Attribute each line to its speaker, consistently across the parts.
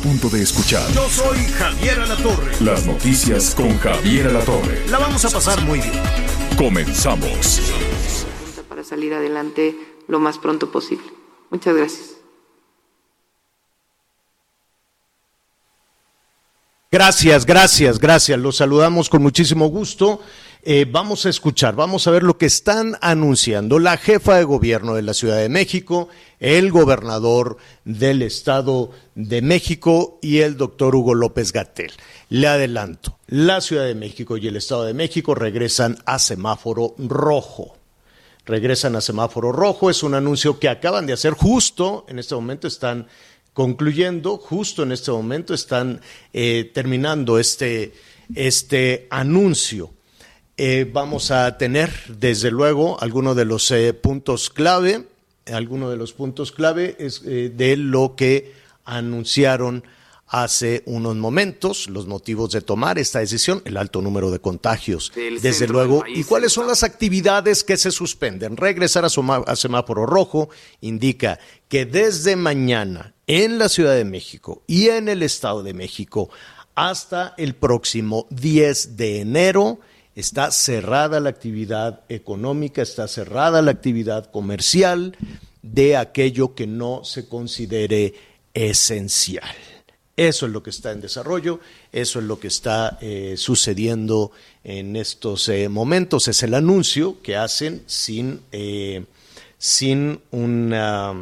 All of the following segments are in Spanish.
Speaker 1: Punto de escuchar
Speaker 2: Yo soy Javier Alatorre.
Speaker 1: las noticias con Javier Alatorre.
Speaker 2: La vamos a pasar muy bien.
Speaker 1: Comenzamos.
Speaker 3: para salir adelante lo más pronto posible. Muchas gracias.
Speaker 2: Gracias, gracias, gracias. Los saludamos con muchísimo gusto. Eh, vamos a escuchar, vamos a ver lo que están anunciando la jefa de gobierno de la Ciudad de México, el gobernador del Estado de México y el doctor Hugo López Gatel. Le adelanto, la Ciudad de México y el Estado de México regresan a semáforo rojo regresan a semáforo rojo. Es un anuncio que acaban de hacer justo, en este momento están concluyendo, justo en este momento están eh, terminando este, este anuncio. Eh, vamos a tener, desde luego, algunos de los eh, puntos clave, algunos de los puntos clave es, eh, de lo que anunciaron hace unos momentos, los motivos de tomar esta decisión, el alto número de contagios,
Speaker 4: Del
Speaker 2: desde luego, y cuáles son las actividades que se suspenden. Regresar a, soma- a semáforo rojo indica que desde mañana en la Ciudad de México y en el Estado de México hasta el próximo 10 de enero está cerrada la actividad económica, está cerrada la actividad comercial de aquello que no se considere esencial. Eso es lo que está en desarrollo, eso es lo que está eh, sucediendo en estos eh, momentos. Es el anuncio que hacen sin, eh, sin, una,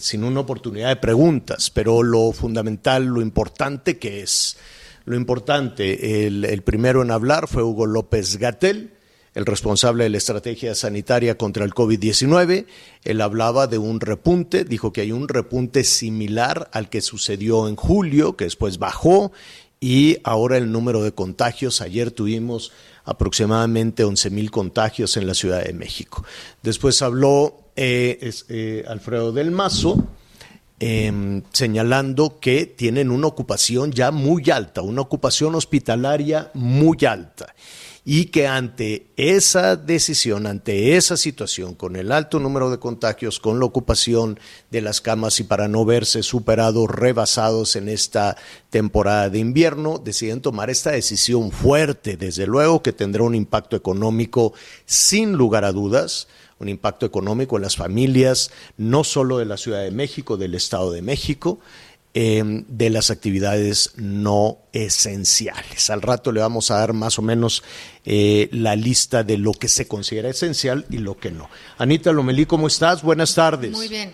Speaker 2: sin una oportunidad de preguntas, pero lo fundamental, lo importante que es, lo importante, el, primero en hablar fue Hugo López Gatel, el responsable de la estrategia sanitaria contra el COVID-19. Él hablaba de un repunte, dijo que hay un repunte similar al que sucedió en julio, que después bajó, y ahora el número de contagios, ayer tuvimos aproximadamente 11 mil contagios en la Ciudad de México. Después habló eh, eh, Alfredo del Mazo, eh, señalando que tienen una ocupación ya muy alta, una ocupación hospitalaria muy alta y que ante esa decisión, ante esa situación, con el alto número de contagios, con la ocupación de las camas y para no verse superados, rebasados en esta temporada de invierno, deciden tomar esta decisión fuerte, desde luego que tendrá un impacto económico sin lugar a dudas, un impacto económico en las familias, no solo de la Ciudad de México, del Estado de México, eh, de las actividades no esenciales. Al rato le vamos a dar más o menos eh, la lista de lo que se considera esencial y lo que no. Anita Lomelí, ¿cómo estás? Buenas tardes.
Speaker 5: Muy bien.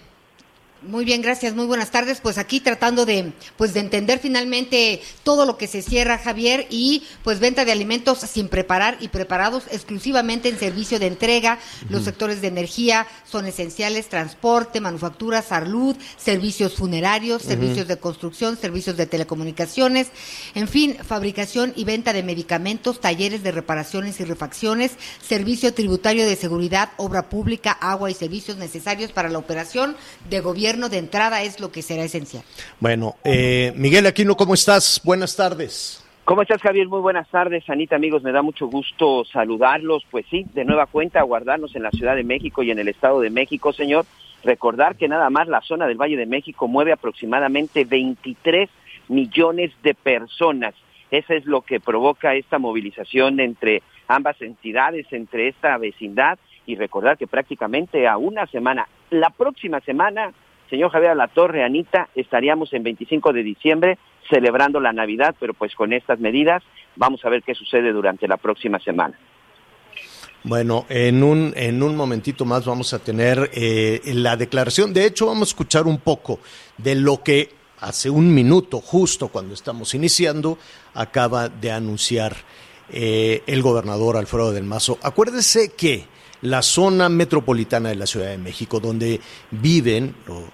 Speaker 5: Muy bien, gracias. Muy buenas tardes. Pues aquí tratando de pues de entender finalmente todo lo que se cierra, Javier, y pues venta de alimentos sin preparar y preparados exclusivamente en servicio de entrega. Los sectores de energía son esenciales, transporte, manufactura, salud, servicios funerarios, servicios de construcción, servicios de telecomunicaciones, en fin, fabricación y venta de medicamentos, talleres de reparaciones y refacciones, servicio tributario de seguridad, obra pública, agua y servicios necesarios para la operación de gobierno de entrada es lo que será esencial.
Speaker 2: Bueno, eh, Miguel Aquino, ¿cómo estás? Buenas tardes.
Speaker 4: ¿Cómo estás, Javier? Muy buenas tardes, Anita, amigos. Me da mucho gusto saludarlos. Pues sí, de nueva cuenta, guardarnos en la Ciudad de México y en el Estado de México, señor. Recordar que nada más la zona del Valle de México mueve aproximadamente 23 millones de personas. Eso es lo que provoca esta movilización entre ambas entidades, entre esta vecindad. Y recordar que prácticamente a una semana, la próxima semana, señor Javier Alatorre, Anita, estaríamos en 25 de diciembre celebrando la Navidad, pero pues con estas medidas vamos a ver qué sucede durante la próxima semana.
Speaker 2: Bueno, en un, en un momentito más vamos a tener eh, la declaración. De hecho, vamos a escuchar un poco de lo que hace un minuto, justo cuando estamos iniciando, acaba de anunciar eh, el gobernador Alfredo del Mazo. Acuérdese que la zona metropolitana de la Ciudad de México, donde viven, o,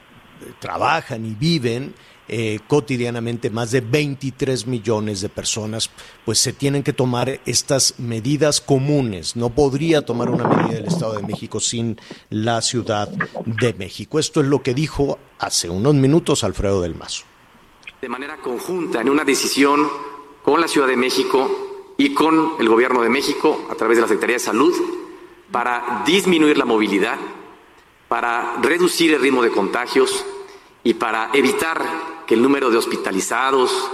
Speaker 2: trabajan y viven eh, cotidianamente más de 23 millones de personas, pues se tienen que tomar estas medidas comunes. No podría tomar una medida del Estado de México sin la Ciudad de México. Esto es lo que dijo hace unos minutos Alfredo del Mazo.
Speaker 6: De manera conjunta, en una decisión con la Ciudad de México y con el Gobierno de México, a través de la Secretaría de Salud, para disminuir la movilidad, para reducir el ritmo de contagios y para evitar que el número de hospitalizados,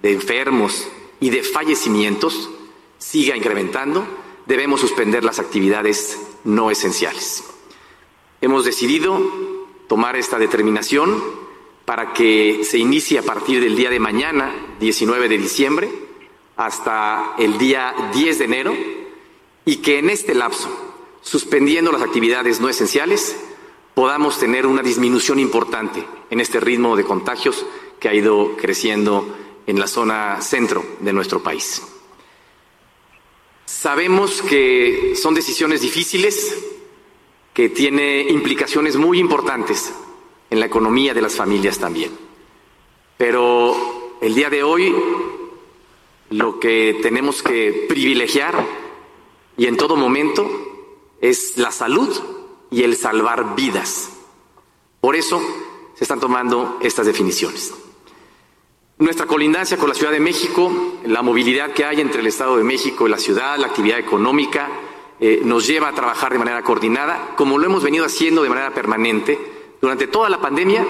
Speaker 6: de enfermos y de fallecimientos siga incrementando, debemos suspender las actividades no esenciales. Hemos decidido tomar esta determinación para que se inicie a partir del día de mañana, 19 de diciembre, hasta el día 10 de enero, y que en este lapso, suspendiendo las actividades no esenciales, podamos tener una disminución importante en este ritmo de contagios que ha ido creciendo en la zona centro de nuestro país. Sabemos que son decisiones difíciles, que tiene implicaciones muy importantes en la economía de las familias también. Pero el día de hoy lo que tenemos que privilegiar y en todo momento es la salud y el salvar vidas. Por eso se están tomando estas definiciones. Nuestra colindancia con la Ciudad de México, la movilidad que hay entre el Estado de México y la ciudad, la actividad económica, eh, nos lleva a trabajar de manera coordinada, como lo hemos venido haciendo de manera permanente durante toda la pandemia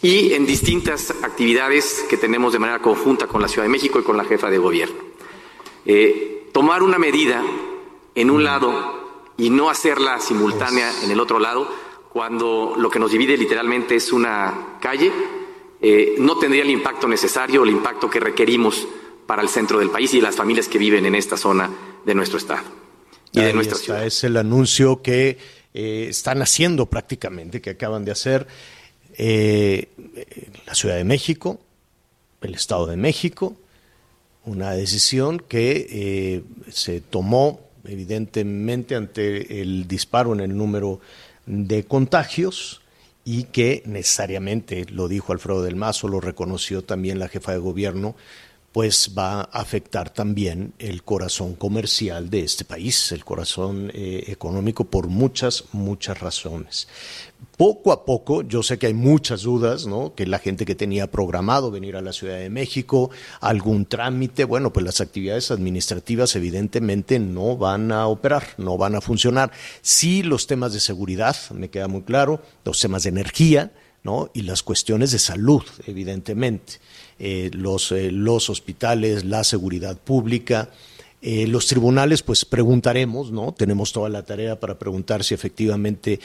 Speaker 6: y en distintas actividades que tenemos de manera conjunta con la Ciudad de México y con la jefa de gobierno. Eh, tomar una medida en un lado y no hacerla simultánea en el otro lado, cuando lo que nos divide literalmente es una calle, eh, no tendría el impacto necesario el impacto que requerimos para el centro del país y las familias que viven en esta zona de nuestro estado y de nuestra ciudad.
Speaker 2: Es el anuncio que eh, están haciendo prácticamente, que acaban de hacer eh, la Ciudad de México, el Estado de México, una decisión que se tomó evidentemente ante el disparo en el número de contagios y que necesariamente, lo dijo Alfredo del Mazo, lo reconoció también la jefa de gobierno, pues va a afectar también el corazón comercial de este país, el corazón eh, económico por muchas, muchas razones. Poco a poco, yo sé que hay muchas dudas, ¿no? Que la gente que tenía programado venir a la Ciudad de México, algún trámite, bueno, pues las actividades administrativas evidentemente no van a operar, no van a funcionar. Sí, los temas de seguridad, me queda muy claro, los temas de energía, ¿no? Y las cuestiones de salud, evidentemente. Eh, los, eh, los hospitales, la seguridad pública. Eh, los tribunales, pues preguntaremos, ¿no? Tenemos toda la tarea para preguntar si efectivamente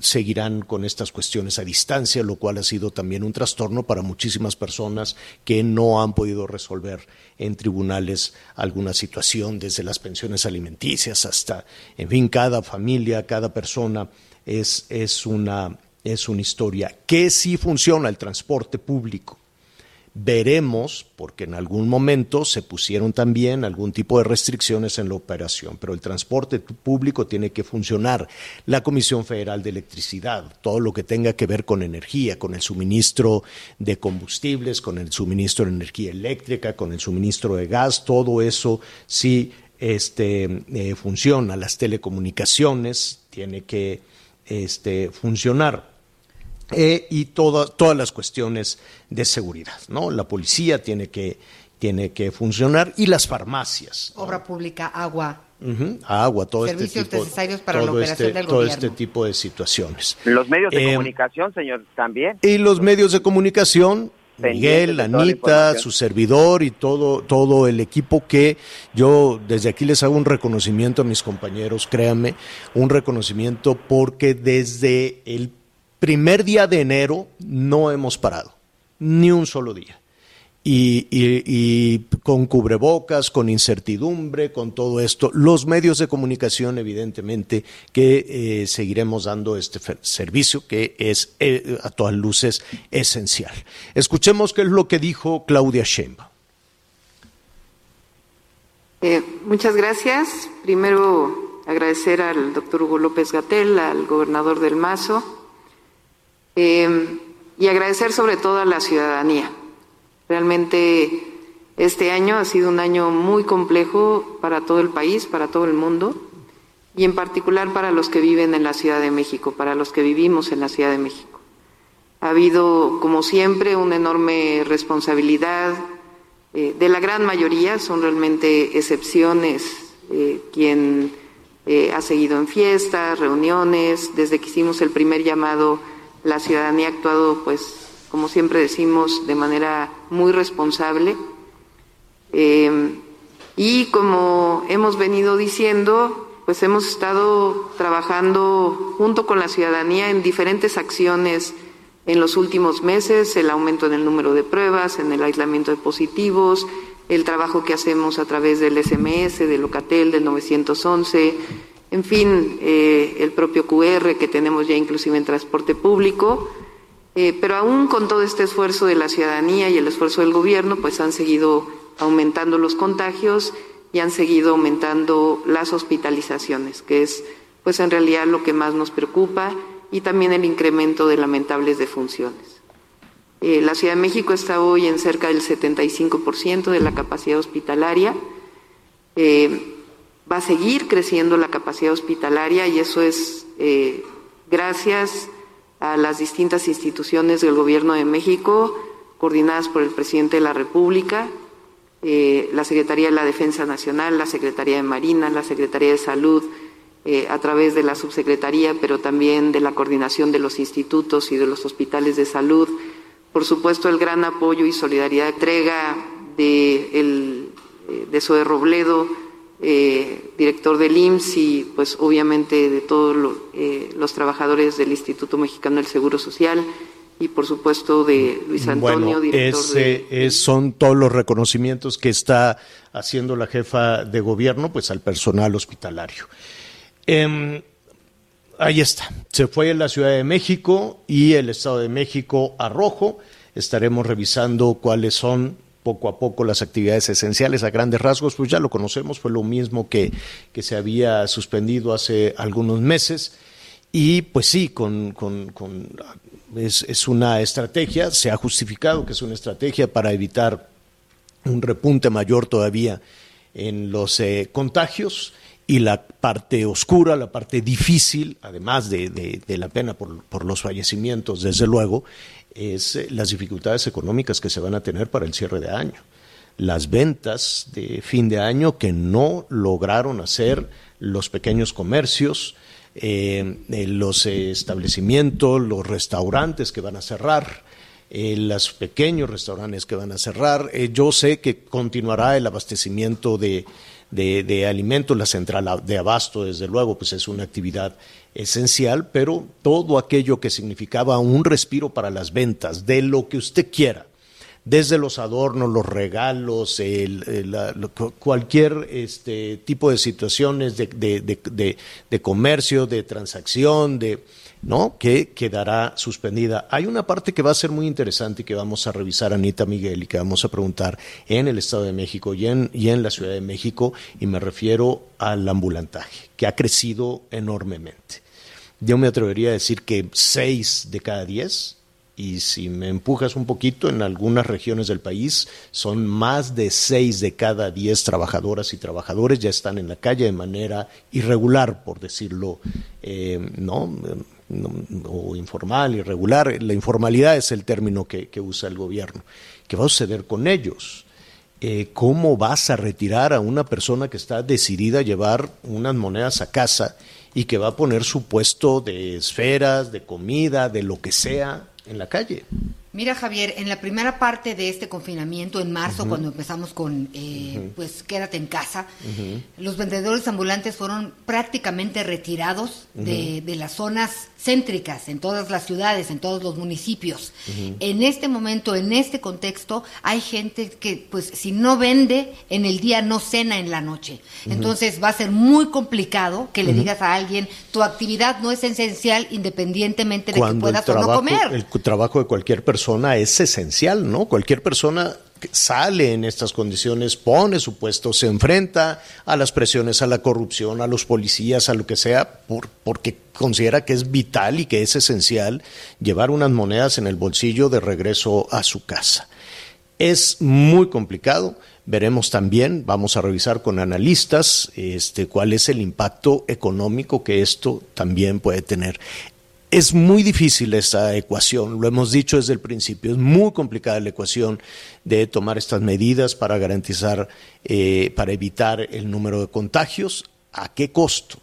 Speaker 2: seguirán con estas cuestiones a distancia, lo cual ha sido también un trastorno para muchísimas personas que no han podido resolver en tribunales alguna situación, desde las pensiones alimenticias hasta, en fin, cada familia, cada persona es, es, una, es una historia. Que sí funciona el transporte público Veremos, porque en algún momento se pusieron también algún tipo de restricciones en la operación, pero el transporte público tiene que funcionar. La Comisión Federal de Electricidad, todo lo que tenga que ver con energía, con el suministro de combustibles, con el suministro de energía eléctrica, con el suministro de gas, todo eso sí este, eh, funciona. Las telecomunicaciones tiene que este, funcionar. Eh, y todas las cuestiones de seguridad. ¿no? La policía tiene que, tiene que funcionar y las farmacias.
Speaker 5: Obra pública, agua.
Speaker 2: agua, todo este
Speaker 5: Servicios
Speaker 2: tipo,
Speaker 5: necesarios para la operación
Speaker 2: este,
Speaker 5: del
Speaker 2: todo
Speaker 5: gobierno.
Speaker 2: este tipo de situaciones.
Speaker 4: Los medios de
Speaker 2: Eh,
Speaker 4: comunicación, señor, también.
Speaker 2: Y los medios de comunicación, Miguel, Anita, su servidor y todo, todo el equipo que yo desde aquí les hago un reconocimiento a mis compañeros, créanme, un reconocimiento porque desde el primer día de enero no hemos parado, ni un solo día. y, con cubrebocas, con incertidumbre, con todo esto. Los medios de comunicación, evidentemente, que eh, seguiremos dando este servicio que es eh, a todas luces esencial. Escuchemos qué es lo que dijo Claudia Sheinbaum.
Speaker 3: Eh, muchas gracias. Primero, agradecer al doctor Hugo López Gatel, al gobernador del Mazo, y agradecer sobre todo a la ciudadanía Realmente este año ha sido un año muy complejo para todo el país, para todo el mundo, y en particular para los que viven en la Ciudad de México, para los que vivimos en la Ciudad de México. Ha habido, como siempre, una enorme responsabilidad eh, de la gran mayoría, son realmente excepciones eh, quien eh, ha seguido en fiestas, reuniones, desde que hicimos el primer llamado, la ciudadanía ha actuado pues como siempre decimos, de manera muy responsable. Eh, y como hemos venido diciendo, pues hemos estado trabajando junto con la ciudadanía en diferentes acciones en los últimos meses, el aumento en el número de pruebas, en el aislamiento de positivos, el trabajo que hacemos a través del SMS, del Locatel, del 911, en fin, eh, el propio QR que tenemos ya inclusive en transporte público. Eh, pero aún con todo este esfuerzo de la ciudadanía y el esfuerzo del gobierno, pues han seguido aumentando los contagios y han seguido aumentando las hospitalizaciones, que es pues en realidad lo que más nos preocupa y también el incremento de lamentables defunciones. Eh, la Ciudad de México está hoy en cerca del 75% de la capacidad hospitalaria. Va a seguir creciendo la capacidad hospitalaria y eso es gracias a las distintas instituciones del Gobierno de México, coordinadas por el presidente de la República, eh, la Secretaría de la Defensa Nacional, la Secretaría de Marina, la Secretaría de Salud, eh, a través de la subsecretaría, pero también de la coordinación de los institutos y de los hospitales de salud. Por supuesto, el gran apoyo y solidaridad entrega de, el, eh, de Zoe Robledo, eh, director del IMSS y pues obviamente de todos eh, los trabajadores del Instituto Mexicano del Seguro Social y por supuesto de Luis Antonio, director
Speaker 2: de... son todos los reconocimientos que está haciendo la jefa de gobierno pues al personal hospitalario. Em, ahí está, se fue en la Ciudad de México y el Estado de México a rojo. Estaremos revisando cuáles son poco a poco las actividades esenciales a grandes rasgos, pues ya lo conocemos, fue lo mismo que, que se había suspendido hace algunos meses. Y pues sí, con, con, es, es, una estrategia, se ha justificado que es una estrategia para evitar un repunte mayor todavía en los eh, contagios y la parte oscura, la parte difícil, además de, de, la pena por, por, los fallecimientos, desde luego, es eh, las dificultades económicas que se van a tener para el cierre de año. Las ventas de fin de año que no lograron hacer los pequeños comercios, eh, eh, los establecimientos, los restaurantes que van a cerrar, los pequeños restaurantes que van a cerrar. yo sé que continuará el abastecimiento de, de, de alimentos, la central de abasto, desde luego, pues es una actividad esencial, pero todo aquello que significaba un respiro para las ventas, de lo que usted quiera, desde los adornos, los regalos, cualquier este, tipo de situaciones de, de, comercio, de transacción, de, ¿no? que quedará suspendida. Hay una parte que va a ser muy interesante y que vamos a revisar Anita Miguel y que vamos a preguntar en el Estado de México y en, la Ciudad de México, y me refiero al ambulantaje, que ha crecido enormemente. Yo me atrevería a decir que seis de cada diez y si me empujas un poquito, en algunas regiones del país son más de seis de cada diez trabajadoras y trabajadores ya están en la calle de manera irregular, por decirlo, eh, ¿no? O informal, irregular. La informalidad es el término que, usa el gobierno. ¿Qué va a suceder con ellos? Eh, ¿Cómo vas a retirar a una persona que está decidida a llevar unas monedas a casa y que va a poner su puesto de esferas, de comida, de lo que sea, en la calle.
Speaker 5: Mira, Javier, en la primera parte de este confinamiento, en marzo, cuando empezamos con, eh, pues, quédate en casa, los vendedores ambulantes fueron prácticamente retirados de, de, las zonas céntricas, en todas las ciudades, en todos los municipios. En este momento, en este contexto, hay gente que, pues, si no vende en el día, no cena en la noche. Entonces, va a ser muy complicado que le digas a alguien, tu actividad no es esencial independientemente de que puedas o no comer.
Speaker 2: El trabajo de cualquier persona es esencial, ¿no? Cualquier persona sale en estas condiciones, pone su puesto, se enfrenta a las presiones, a la corrupción, a los policías, a lo que sea, por, porque considera que es vital y que es esencial llevar unas monedas en el bolsillo de regreso a su casa. Es muy complicado. Veremos también, vamos a revisar con analistas este, cuál es el impacto económico que esto también puede tener. Es muy difícil esta ecuación, lo hemos dicho desde el principio, es muy complicada la ecuación de tomar estas medidas para garantizar, eh, para evitar el número de contagios. ¿A qué costo?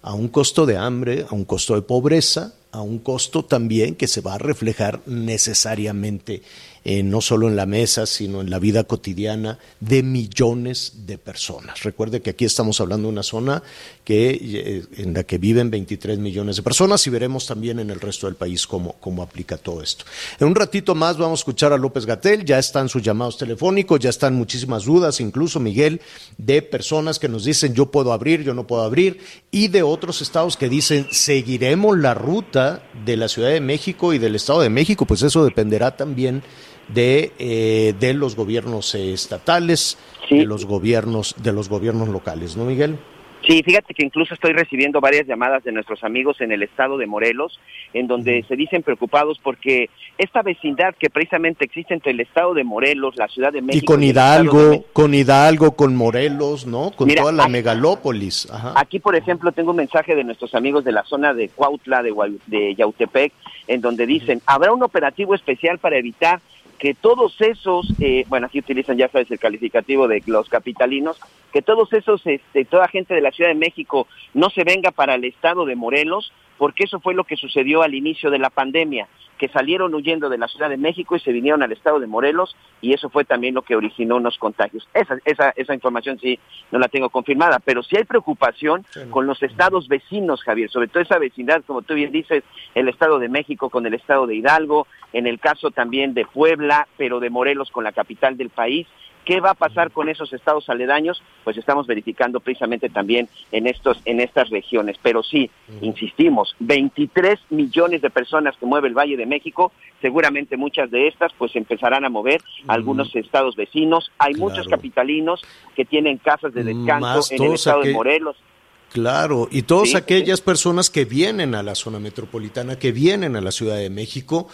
Speaker 2: A un costo de hambre, a un costo de pobreza, a un costo también que se va a reflejar necesariamente eh, no solo en la mesa, sino en la vida cotidiana de millones de personas. Recuerde que aquí estamos hablando de una zona que, eh, en la que viven 23 millones de personas y veremos también en el resto del país cómo, cómo aplica todo esto. En un ratito más vamos a escuchar a López Gatel, ya están sus llamados telefónicos, ya están muchísimas dudas, incluso Miguel, de personas que nos dicen yo puedo abrir, yo no puedo abrir, y de otros estados que dicen seguiremos la ruta de la Ciudad de México y del Estado de México, pues eso dependerá también de, eh, de los gobiernos estatales, de los gobiernos, de los gobiernos locales, ¿no, Miguel?
Speaker 4: Sí, fíjate que incluso estoy recibiendo varias llamadas de nuestros amigos en el estado de Morelos, en donde se dicen preocupados porque esta vecindad que precisamente existe entre el estado de Morelos, la ciudad de México.
Speaker 2: Y con Hidalgo, con Hidalgo, con Morelos, ¿no? Con toda la megalópolis.
Speaker 4: Aquí, por ejemplo, tengo un mensaje de nuestros amigos de la zona de Cuautla, de, de Yautepec, en donde dicen, habrá un operativo especial para evitar que todos esos, eh, bueno, aquí utilizan ya sabes el calificativo de los capitalinos, que todos esos, este, toda gente de la Ciudad de México no se venga para el estado de Morelos, porque eso fue lo que sucedió al inicio de la pandemia, que salieron huyendo de la Ciudad de México y se vinieron al estado de Morelos y eso fue también lo que originó unos contagios. Esa, esa, esa información sí no la tengo confirmada, pero sí hay preocupación con los estados vecinos, Javier, sobre todo esa vecindad, como tú bien dices, el estado de México con el estado de Hidalgo, en el caso también de Puebla, pero de Morelos con la capital del país. ¿Qué va a pasar con esos estados aledaños? Pues estamos verificando precisamente también en estos en estas regiones. Pero sí, insistimos, 23 millones de personas que mueve el Valle de México, seguramente muchas de estas pues empezarán a mover algunos estados vecinos. Hay muchos capitalinos que tienen casas de descanso en el estado de Morelos.
Speaker 2: Claro, y todas aquellas personas que vienen a la zona metropolitana, que vienen a la Ciudad de México,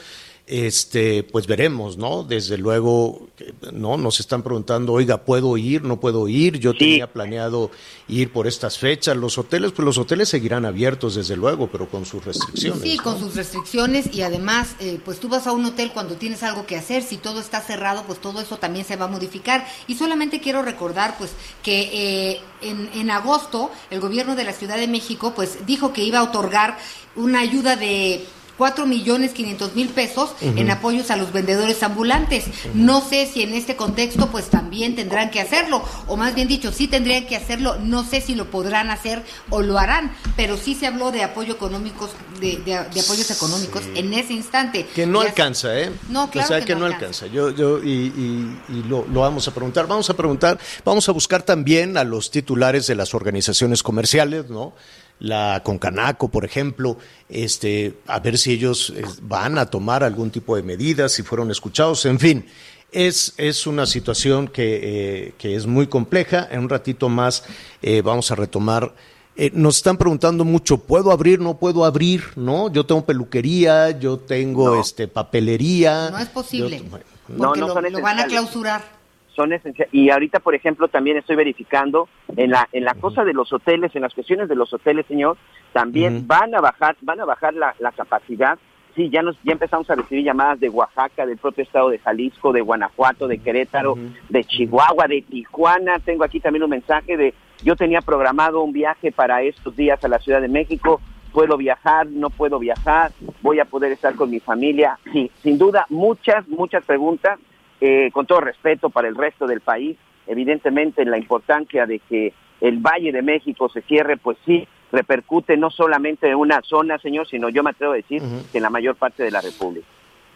Speaker 2: este, pues veremos, ¿no? Desde luego, ¿no? Nos están preguntando, oiga, ¿puedo ir? ¿No puedo ir? Yo tenía planeado ir por estas fechas. Los hoteles, pues los hoteles seguirán abiertos, desde luego, pero con sus restricciones.
Speaker 5: Sí, con sus restricciones y además, eh, pues tú vas a un hotel cuando tienes algo que hacer. Si todo está cerrado, pues todo eso también se va a modificar. Y solamente quiero recordar, pues, que eh, en, en agosto el gobierno de la Ciudad de México, pues, dijo que iba a otorgar una ayuda de 4 millones 500 mil pesos en apoyos a los vendedores ambulantes. No sé si en este contexto pues también tendrán que hacerlo, o más bien dicho, sí tendrían que hacerlo, no sé si lo podrán hacer o lo harán, pero sí se habló de apoyo económicos, de, apoyos económicos en ese instante.
Speaker 2: Que no alcanza, ¿eh?
Speaker 5: No, claro.
Speaker 2: que, no alcanza. Yo, yo, y, lo, lo vamos a preguntar. Vamos a preguntar, vamos a buscar también a los titulares de las organizaciones comerciales, ¿no? La Concanaco, por ejemplo, este, a ver si ellos eh, van a tomar algún tipo de medidas, si fueron escuchados, en fin. Es, es una situación que, eh, que es muy compleja. En un ratito más eh, vamos a retomar nos están preguntando mucho, ¿puedo abrir? ¿No puedo abrir? ¿No? Yo tengo peluquería, yo tengo este papelería.
Speaker 5: No es posible. no, no, lo, van a clausurar
Speaker 4: son esenciales. Y ahorita, por ejemplo, también estoy verificando en la en la cosa de los hoteles, en las cuestiones de los hoteles, señor, también van a bajar van a bajar la, la capacidad. Sí, ya nos ya empezamos a recibir llamadas de Oaxaca, del propio estado de Jalisco, de Guanajuato, de Querétaro, de Chihuahua, de Tijuana. Tengo aquí también un mensaje de yo tenía programado un viaje para estos días a la Ciudad de México, puedo viajar, no puedo viajar. voy a poder estar con mi familia. Sí, sin duda, muchas, muchas preguntas, eh, con todo respeto para el resto del país. Evidentemente, la importancia de que el Valle de México se cierre, pues sí, repercute no solamente en una zona, señor, sino yo me atrevo a decir que en la mayor parte de la República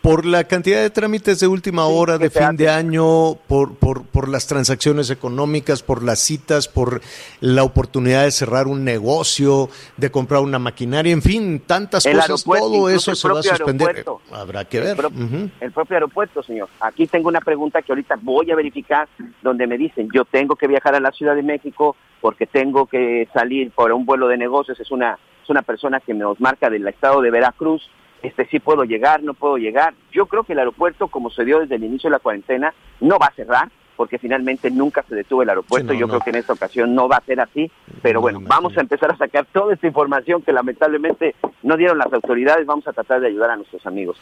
Speaker 2: por la cantidad de trámites de última hora, de fin de año, por, por, por, las transacciones económicas, por las citas, por la oportunidad de cerrar un negocio, de comprar una maquinaria, en fin, tantas cosas, todo eso se va a suspender. Habrá que ver.
Speaker 4: El, propio aeropuerto, señor. Aquí tengo una pregunta que ahorita voy a verificar, donde me dicen, yo tengo que viajar a la Ciudad de México porque tengo que salir por un vuelo de negocios, es una, es una persona que nos marca del estado de Veracruz, este sí puedo llegar, no puedo llegar. Yo creo que el aeropuerto, como se dio desde el inicio de la cuarentena, no va a cerrar, porque finalmente nunca se detuvo el aeropuerto. Yo creo que en esta ocasión no va a ser así, pero bueno, vamos a empezar a sacar toda esta información que lamentablemente no dieron las autoridades. Vamos a tratar de ayudar a nuestros amigos.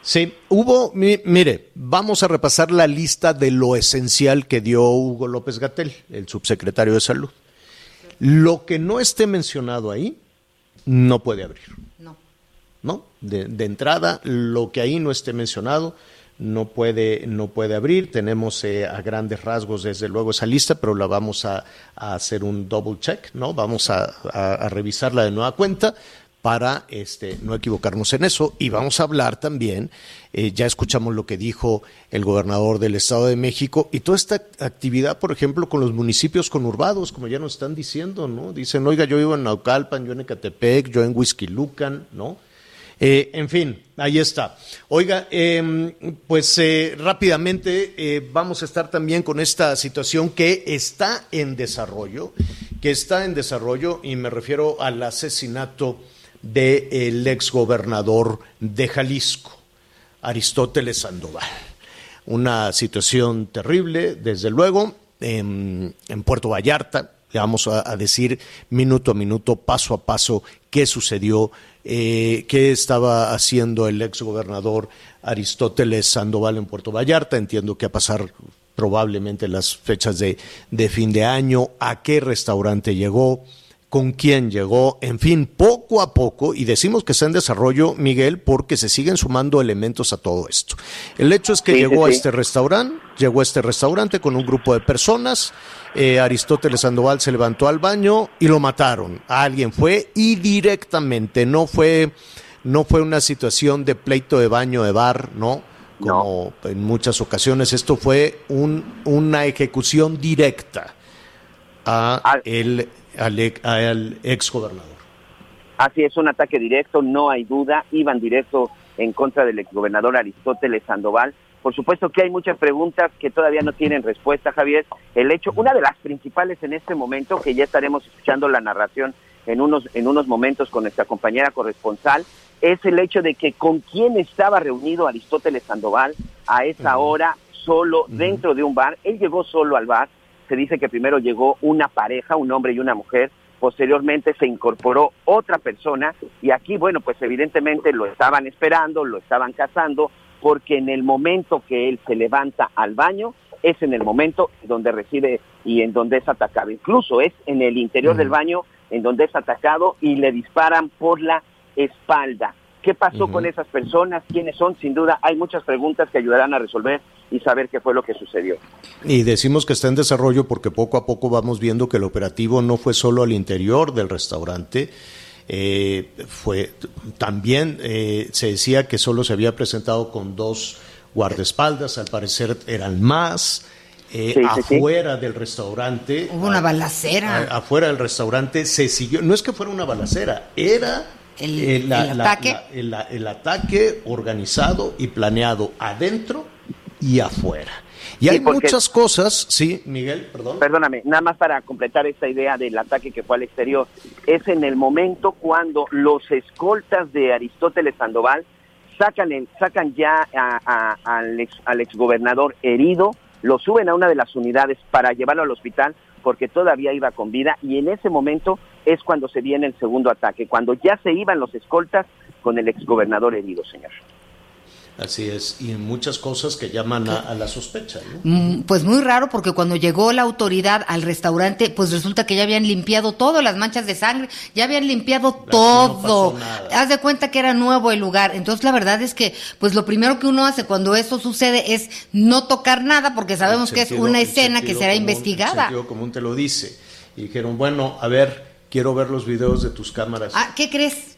Speaker 2: Sí, hubo, mire, vamos a repasar la lista de lo esencial que dio Hugo López Gatel, el subsecretario de Salud. Lo que no esté mencionado ahí no puede abrir. ¿no? De, entrada, lo que ahí no esté mencionado no puede, no puede abrir. Tenemos eh, a grandes rasgos, desde luego, esa lista, pero la vamos a, hacer un double check, ¿no? Vamos a, revisarla de nueva cuenta para este, no equivocarnos en eso. Y vamos a hablar también, eh, ya escuchamos lo que dijo el gobernador del Estado de México, y toda esta actividad, por ejemplo, con los municipios conurbados, como ya nos están diciendo, ¿no? Dicen, oiga, yo vivo en Naucalpan, yo en Ecatepec, yo en Huizquilucan, ¿no? Eh, en fin, ahí está. Oiga, em, pues eh, rápidamente eh, vamos a estar también con esta situación que está en desarrollo, que está en desarrollo y me refiero al asesinato del ex exgobernador de Jalisco, Aristóteles Sandoval. Una situación terrible, desde luego, en, Puerto Vallarta. Le vamos a decir minuto a minuto, paso a paso, qué sucedió eh, qué estaba haciendo el ex gobernador Aristóteles Sandoval en Puerto Vallarta. Entiendo que a pasar probablemente las fechas de, de fin de año, a qué restaurante llegó, con quién llegó, en fin, poco a poco, y decimos que está en desarrollo, Miguel, porque se siguen sumando elementos a todo esto. El hecho es que llegó a este restaurante, llegó a este restaurante con un grupo de personas, eh, Aristóteles Sandoval se levantó al baño y lo mataron. Alguien fue y directamente, no fue, no fue una situación de pleito de baño de bar, ¿no? Como en muchas ocasiones, esto fue un, una ejecución directa a el, al, al ex gobernador.
Speaker 4: Así es, un ataque directo, no hay duda, iban directo en contra del exgobernador Aristóteles Sandoval por supuesto que hay muchas preguntas que todavía no tienen respuesta, Javier. El hecho, una de las principales en este momento, que ya estaremos escuchando la narración en unos, en unos momentos con nuestra compañera corresponsal, es el hecho de que con quién estaba reunido Aristóteles Sandoval a esa hora, solo dentro de un bar. Él llegó solo al bar. Se dice que primero llegó una pareja, un hombre y una mujer. Posteriormente se incorporó otra persona y aquí, bueno, pues evidentemente lo estaban esperando, lo estaban cazando, porque en el momento que él se levanta al baño es en el momento donde recibe y en donde es atacado. Incluso es en el interior del baño en donde es atacado y le disparan por la espalda. ¿Qué pasó con esas personas? ¿Quiénes son? Sin duda hay muchas preguntas que ayudarán a resolver y saber qué fue lo que sucedió.
Speaker 2: Y decimos que está en desarrollo porque poco a poco vamos viendo que el operativo no fue solo al interior del restaurante, eh, fue también eh, se decía que solo se había presentado con dos guardaespaldas, al parecer eran más. Eh, afuera del restaurante.
Speaker 5: Hubo una balacera.
Speaker 2: afuera del restaurante se siguió. No es que fuera una balacera, era el, ataque. el ataque organizado y planeado adentro y afuera. Y hay muchas cosas, sí, Miguel, perdón.
Speaker 4: Perdóname, nada más para completar esta idea del ataque que fue al exterior, es en el momento cuando los escoltas de Aristóteles Sandoval sacan, el, sacan ya al, ex, al exgobernador herido, lo suben a una de las unidades para llevarlo al hospital porque todavía iba con vida y en ese momento es cuando se viene el segundo ataque, cuando ya se iban los escoltas con el exgobernador herido, señor.
Speaker 2: Así es, y muchas cosas que llaman a, la sospecha.
Speaker 5: Mm, pues muy raro porque cuando llegó la autoridad al restaurante, pues resulta que ya habían limpiado todo, las manchas de sangre, ya habían limpiado todo. Haz de cuenta que era nuevo el lugar. Entonces la verdad es que, pues lo primero que uno hace cuando eso sucede es no tocar nada porque sabemos que es una escena que será investigada.
Speaker 2: El común te lo dice. Y dijeron, bueno, a ver, quiero ver los videos de tus cámaras.
Speaker 5: Ah, ¿qué crees?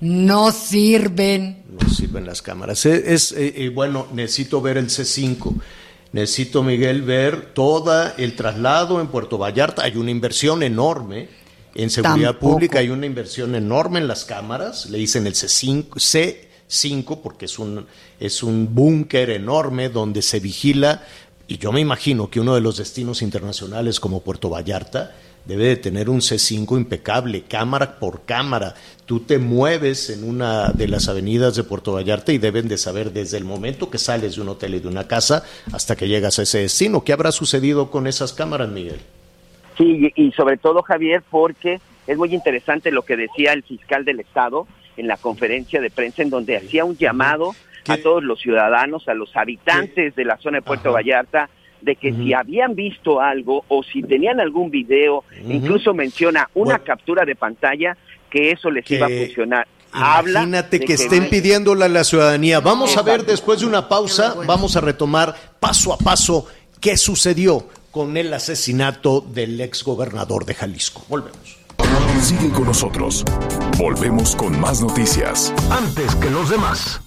Speaker 5: No sirven.
Speaker 2: No sirven las cámaras. Es, eh, eh, bueno, necesito ver el C5. Necesito, Miguel, ver todo el traslado en Puerto Vallarta. Hay una inversión enorme en seguridad pública, hay una inversión enorme en las cámaras. Le dicen el C5, C5 porque es un, es un búnker enorme donde se vigila. Y yo me imagino que uno de los destinos internacionales como Puerto Vallarta debe de tener un C5 impecable, cámara por cámara. Tú te mueves en una de las avenidas de Puerto Vallarta y deben de saber desde el momento que sales de un hotel y de una casa hasta que llegas a ese destino. ¿Qué habrá sucedido con esas cámaras, Miguel?
Speaker 4: Sí, y sobre todo, Javier, porque es muy interesante lo que decía el fiscal del Estado en la conferencia de prensa, en donde hacía un llamado a todos los ciudadanos, a los habitantes de la zona de Puerto Vallarta, de que si habían visto algo o si tenían algún video, incluso menciona una captura de pantalla, que eso les iba a funcionar.
Speaker 2: Imagínate que, estén pidiéndole a la ciudadanía. Vamos a ver después de una pausa, vamos a retomar paso a paso qué sucedió con el asesinato del ex gobernador de Jalisco. Volvemos.
Speaker 1: Sigue con nosotros. Volvemos con más noticias.
Speaker 7: Antes que los demás.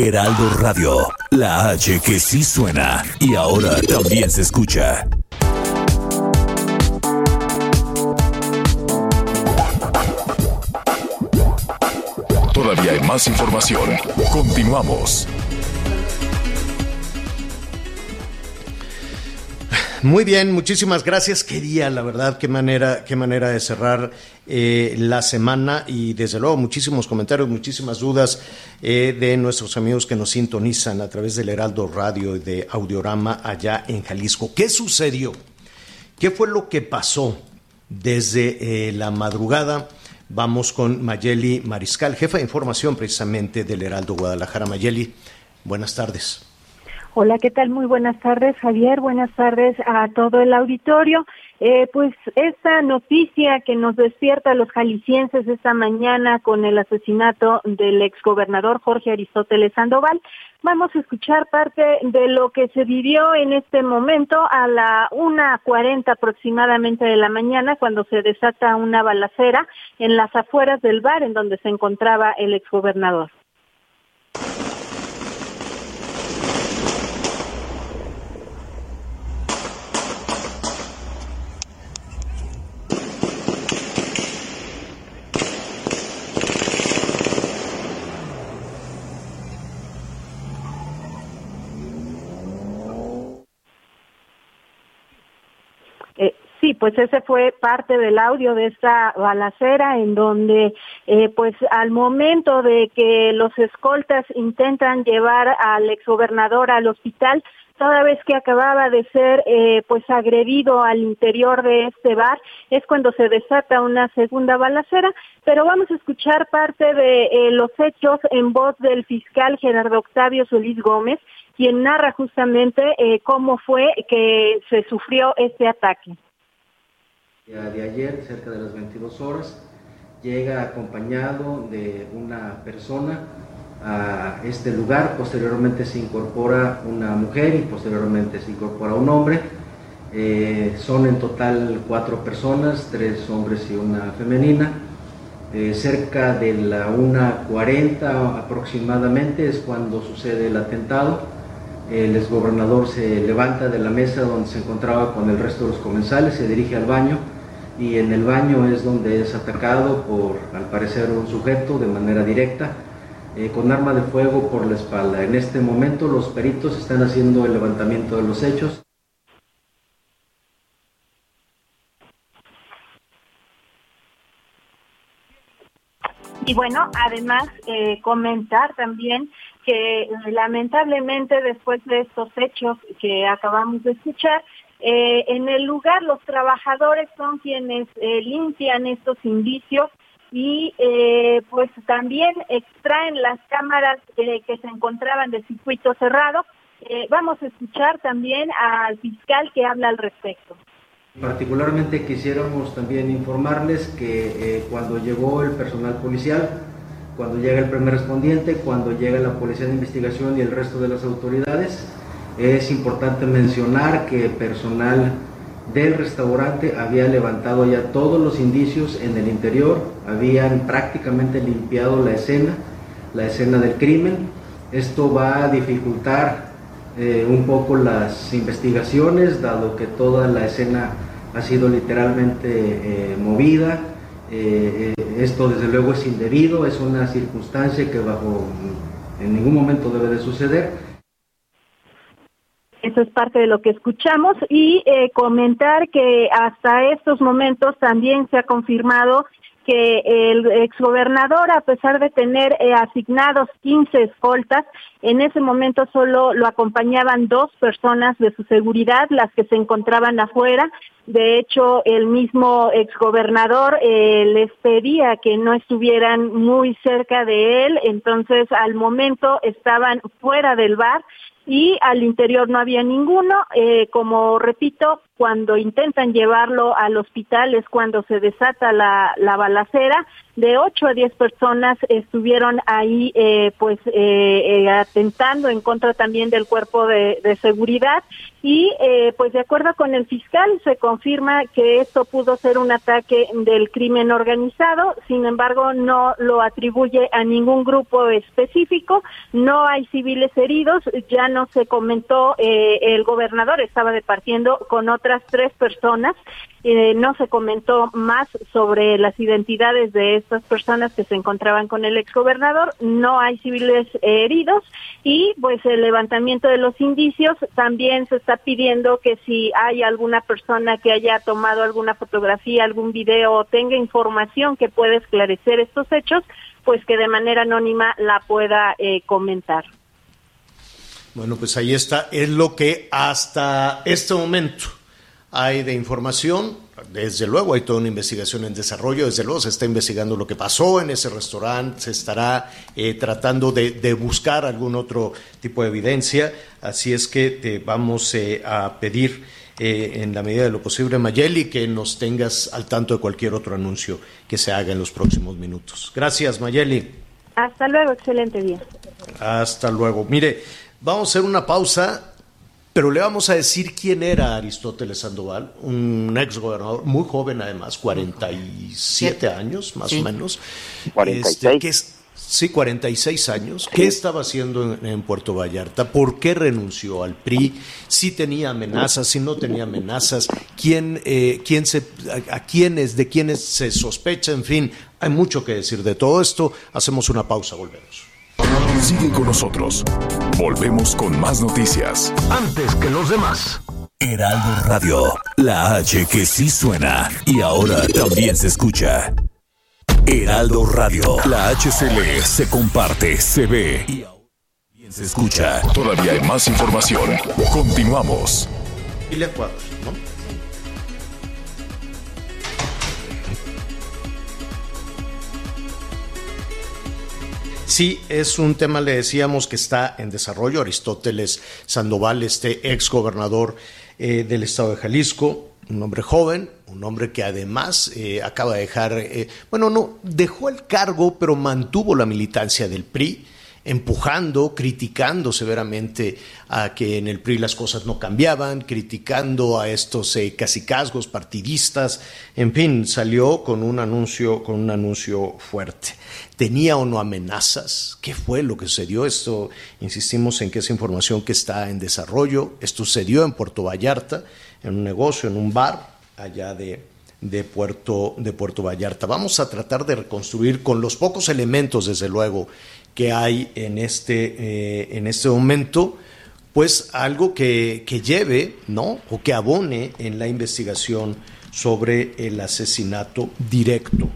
Speaker 1: Heraldo Radio, la H que sí suena y ahora también se escucha. Todavía hay más información. Continuamos.
Speaker 2: Muy bien, muchísimas gracias. Qué día, la verdad, qué manera, qué manera de cerrar eh, la semana y desde luego muchísimos comentarios, muchísimas dudas eh, de nuestros amigos que nos sintonizan a través del Heraldo Radio y de Audiorama allá en Jalisco. ¿Qué sucedió? ¿Qué fue lo que pasó desde eh, la madrugada? Vamos con Mayeli Mariscal, jefa de información precisamente del Heraldo Guadalajara. Mayeli, buenas tardes.
Speaker 8: Hola, ¿qué tal? Muy buenas tardes, Javier. Buenas tardes a todo el auditorio. Eh, pues esta noticia que nos despierta a los jaliscienses esta mañana con el asesinato del exgobernador Jorge Aristóteles Sandoval, vamos a escuchar parte de lo que se vivió en este momento a la una cuarenta aproximadamente de la mañana cuando se desata una balacera en las afueras del bar en donde se encontraba el exgobernador. Sí, pues ese fue parte del audio de esta balacera en donde eh, pues al momento de que los escoltas intentan llevar al exgobernador al hospital, toda vez que acababa de ser eh, pues agredido al interior de este bar es cuando se desata una segunda balacera, pero vamos a escuchar parte de eh, los hechos en voz del fiscal Gerardo Octavio Solís Gómez, quien narra justamente cómo fue que se sufrió este ataque
Speaker 9: de ayer, cerca de las 22 horas, llega acompañado de una persona a este lugar, posteriormente se incorpora una mujer y posteriormente se incorpora un hombre. Eh, son en total cuatro personas, tres hombres y una femenina. Eh, cerca de la 1.40 aproximadamente es cuando sucede el atentado. El exgobernador se levanta de la mesa donde se encontraba con el resto de los comensales, se dirige al baño y en el baño es donde es atacado por, al parecer, un sujeto de manera directa eh, con arma de fuego por la espalda. En este momento los peritos están haciendo el levantamiento de los hechos.
Speaker 8: Y bueno, además eh, comentar también que eh, lamentablemente después de estos hechos que acabamos de escuchar, eh, en el lugar los trabajadores son quienes eh, limpian estos indicios y eh, pues también extraen las cámaras que se encontraban de circuito cerrado. Vamos a escuchar también al fiscal que habla al respecto.
Speaker 9: Particularmente quisiéramos también informarles que cuando llegó el personal policial, cuando llega el primer respondiente, cuando llega la policía de investigación y el resto de las autoridades, es importante mencionar que personal del restaurante había levantado ya todos los indicios en el interior, habían prácticamente limpiado la escena, la escena del crimen. Esto va a dificultar eh, un poco las investigaciones, dado que toda la escena ha sido literalmente eh, movida. Eh, esto desde luego es indebido, es una circunstancia que bajo en ningún momento debe de suceder
Speaker 8: es parte de lo que escuchamos y eh, comentar que hasta estos momentos también se ha confirmado que el exgobernador, a pesar de tener eh, asignados 15 escoltas, en ese momento solo lo acompañaban dos personas de su seguridad, las que se encontraban afuera. De hecho, el mismo exgobernador eh, les pedía que no estuvieran muy cerca de él, entonces al momento estaban fuera del bar y al interior no había ninguno. Eh, como repito, cuando intentan llevarlo al hospital es cuando se desata la, la balacera. De 8 a 10 personas estuvieron ahí eh, pues eh, eh, atentando en contra también del cuerpo de, seguridad. Y pues de acuerdo con el fiscal se confirma que esto pudo ser un ataque del crimen organizado, sin embargo no lo atribuye a ningún grupo específico, no hay civiles heridos, ya no se comentó, el gobernador. Estaba departiendo con otras tres personas. Eh, no se comentó más sobre las identidades de estas personas que se encontraban con el exgobernador. No hay civiles heridos y pues el levantamiento de los indicios también se está pidiendo que si hay alguna persona que haya tomado alguna fotografía, algún video o tenga información que pueda esclarecer estos hechos, pues que de manera anónima la pueda eh, comentar.
Speaker 2: Bueno, pues ahí está, es lo que hasta este momento hay de información. Desde luego hay toda una investigación en desarrollo, desde luego se está investigando lo que pasó en ese restaurante, se estará eh, tratando de, buscar algún otro tipo de evidencia, así es que te vamos eh, a pedir eh, en la medida de lo posible, Mayeli, que nos tengas al tanto de cualquier otro anuncio que se haga en los próximos minutos. Gracias, Mayeli.
Speaker 8: Hasta luego, excelente día.
Speaker 2: Hasta luego. Mire, vamos a hacer una pausa pero le vamos a decir quién era Aristóteles Sandoval, un ex gobernador muy joven además, 47 años más o menos.
Speaker 4: 46.
Speaker 2: Este, sí, 46 años. ¿Qué estaba haciendo en, Puerto Vallarta? ¿Por qué renunció al PRI? Si tenía amenazas, si no tenía amenazas, quién, eh, quién se, a, a quiénes, de quiénes se sospecha, en fin, hay mucho que decir de todo esto. Hacemos una pausa, volvemos.
Speaker 1: Sigue con nosotros. Volvemos con más noticias.
Speaker 7: Antes que los demás.
Speaker 1: Heraldo Radio, la H que sí suena y ahora también se escucha. Heraldo Radio, la HCL se comparte, se ve y ahora también se escucha. Todavía hay más información. Continuamos.
Speaker 2: Y Sí, es un tema, le decíamos, que está en desarrollo. Aristóteles Sandoval, este ex gobernador eh, del estado de Jalisco, un hombre joven, un hombre que además eh, acaba de dejar, eh, bueno, no, dejó el cargo, pero mantuvo la militancia del PRI empujando, criticando severamente a que en el PRI las cosas no cambiaban, criticando a estos eh, casicazgos partidistas, en fin, salió con un anuncio, con un anuncio fuerte. ¿Tenía o no amenazas? ¿Qué fue lo que sucedió? Esto, insistimos en que es información que está en desarrollo. Esto sucedió en Puerto Vallarta, en un negocio, en un bar allá de, de Puerto, de Puerto Vallarta. Vamos a tratar de reconstruir con los pocos elementos, desde luego, que hay en este, eh, en este momento, pues algo que, que, lleve, ¿no? O que abone en la investigación sobre el asesinato directo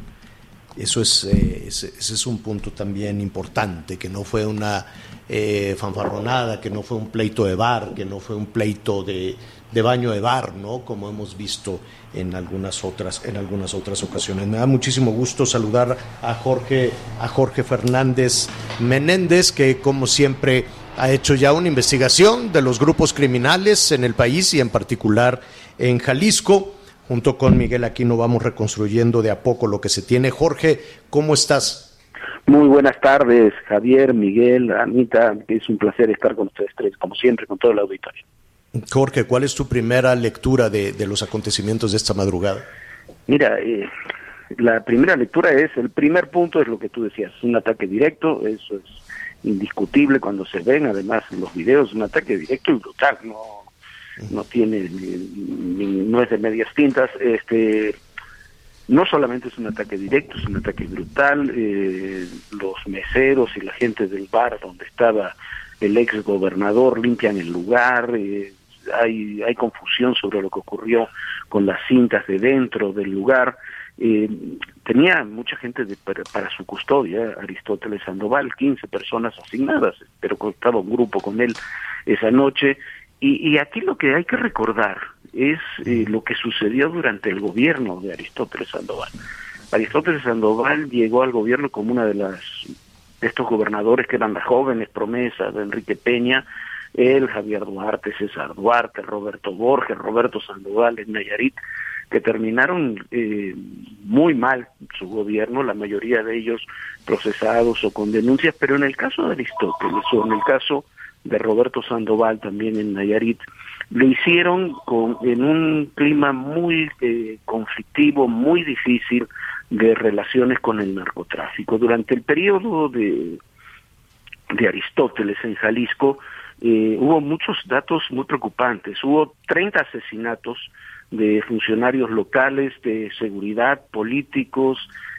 Speaker 2: Eso es, eh, ese, es un punto también importante, que no fue una eh, fanfarronada, que no fue un pleito de bar, que no fue un pleito de, de baño de bar, ¿no? Como hemos visto en algunas otras en algunas otras ocasiones. Me da muchísimo gusto saludar a Jorge a Jorge Fernández Menéndez que como siempre ha hecho ya una investigación de los grupos criminales en el país y en particular en Jalisco. Junto con Miguel Aquino vamos reconstruyendo de a poco lo que se tiene. Jorge, ¿cómo estás?
Speaker 10: Muy buenas tardes, Javier, Miguel, Anita. Es un placer estar con ustedes tres, como siempre, con todo el auditorio.
Speaker 2: Jorge, ¿cuál es tu primera lectura de, los acontecimientos de esta madrugada?
Speaker 10: Mira, eh, la primera lectura es, el primer punto es lo que tú decías, un ataque directo, eso es indiscutible cuando se ven además en los videos, un ataque directo y brutal, no, no tiene, no es de medias tintas, este, no solamente es un ataque directo, es un ataque brutal, eh, los meseros y la gente del bar donde estaba el ex gobernador limpian el lugar, eh, hay, hay confusión sobre lo que ocurrió con las cintas de dentro del lugar. Eh, tenía mucha gente para, su custodia, Aristóteles Sandoval, 15 personas asignadas, pero estaba un grupo con él esa noche. Y, aquí lo que hay que recordar es eh, lo que sucedió durante el gobierno de Aristóteles Sandoval. Aristóteles Sandoval llegó al gobierno como una de las de estos gobernadores que eran las jóvenes promesas de Enrique Peña, él, Javier Duarte, César Duarte, Roberto Borges, Roberto Sandoval en Nayarit, que terminaron eh, muy mal su gobierno, la mayoría de ellos procesados o con denuncias, pero en el caso de Aristóteles o en el caso de Roberto Sandoval también en Nayarit, lo hicieron con, en un clima muy eh, conflictivo, muy difícil de relaciones con el narcotráfico. Durante el periodo de, de Aristóteles en Jalisco, eh, hubo muchos datos muy preocupantes. Hubo 30 asesinatos de funcionarios locales, de seguridad, políticos,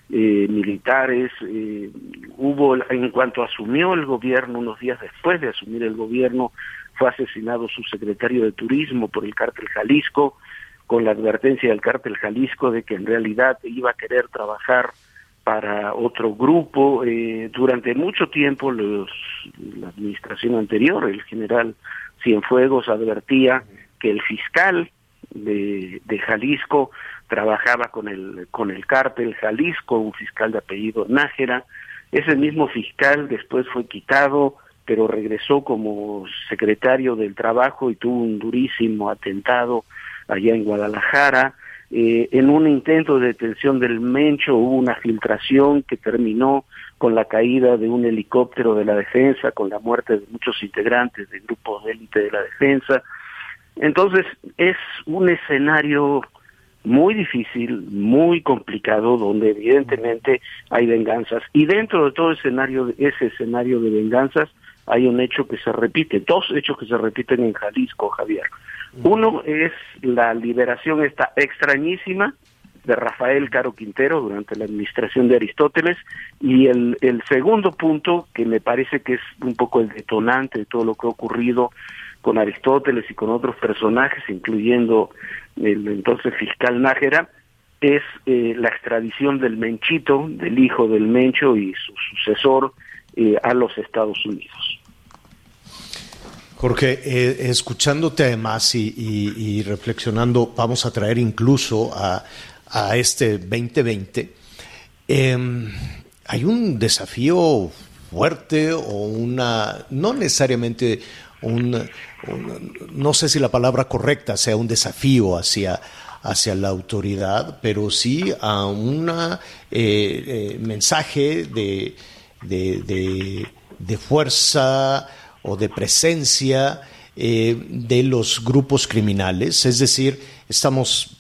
Speaker 10: eh, militares. Eh, hubo, en cuanto asumió el gobierno, unos días después de asumir el gobierno, fue asesinado su secretario de Turismo por el cártel Jalisco, con la advertencia del cártel Jalisco de que en realidad iba a querer trabajar para otro grupo. Eh, durante mucho tiempo los, la administración anterior, el general Cienfuegos, advertía que el fiscal de, de Jalisco trabajaba con el, con el cártel Jalisco, un fiscal de apellido Nájera. Ese mismo fiscal después fue quitado, pero regresó como secretario del trabajo y tuvo un durísimo atentado allá en Guadalajara. Eh, en un intento de detención del Mencho hubo una filtración que terminó con la caída de un helicóptero de la defensa, con la muerte de muchos integrantes del grupo de élite de la defensa. Entonces es un escenario muy difícil, muy complicado, donde evidentemente hay venganzas. Y dentro de todo escenario, ese escenario de venganzas hay un hecho que se repite, dos hechos que se repiten en Jalisco, Javier. Uno es la liberación esta extrañísima de Rafael Caro Quintero durante la administración de Aristóteles y el, el segundo punto que me parece que es un poco el detonante de todo lo que ha ocurrido con Aristóteles y con otros personajes, incluyendo el entonces fiscal Nájera, es eh, la extradición del Menchito, del hijo del Mencho y su sucesor eh, a los Estados Unidos.
Speaker 2: Jorge, eh, escuchándote además y, reflexionando, vamos a traer incluso a, este 2020, em, hay un desafío fuerte o una, no necesariamente un, no sé si la palabra correcta sea un desafío hacia, hacia la autoridad, pero sí a un eh, mensaje de, de, de fuerza, o de presencia eh, de los grupos criminales, es decir, estamos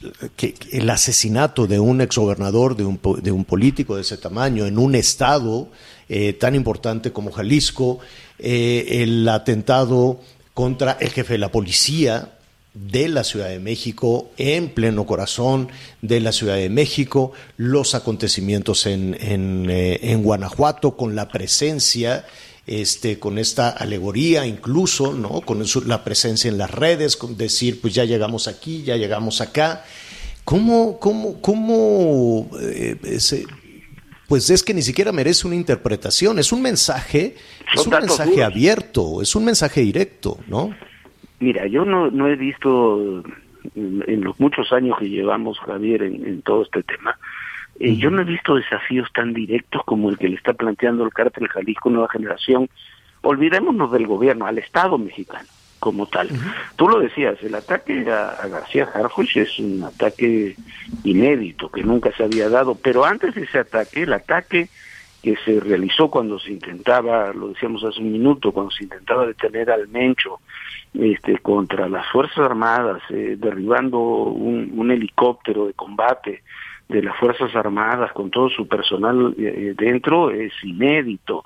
Speaker 2: el asesinato de un exgobernador, de un, de un político de ese tamaño, en un estado eh, tan importante como Jalisco, eh, el atentado contra el jefe de la policía de la Ciudad de México, en pleno corazón de la Ciudad de México, los acontecimientos en, en, en Guanajuato con la presencia este, con esta alegoría incluso, ¿no? Con la presencia en las redes, con decir, pues ya llegamos aquí, ya llegamos acá. ¿Cómo, cómo, cómo eh, pues es que ni siquiera merece una interpretación, es un mensaje, es un mensaje abierto, es un mensaje directo, ¿no?
Speaker 10: Mira, yo no, no he visto en los muchos años que llevamos, Javier, en, todo este tema, eh, yo no he visto desafíos tan directos como el que le está planteando el cártel Jalisco Nueva Generación. Olvidémonos del gobierno, al Estado mexicano como tal. Tú lo decías, el ataque a, García Harfuch es un ataque inédito que nunca se había dado, pero antes de ese ataque, el ataque que se realizó cuando se intentaba, lo decíamos hace un minuto, cuando se intentaba detener al Mencho este, contra las Fuerzas Armadas, eh, derribando un, helicóptero de combate de las Fuerzas Armadas con todo su personal eh, dentro, es inédito.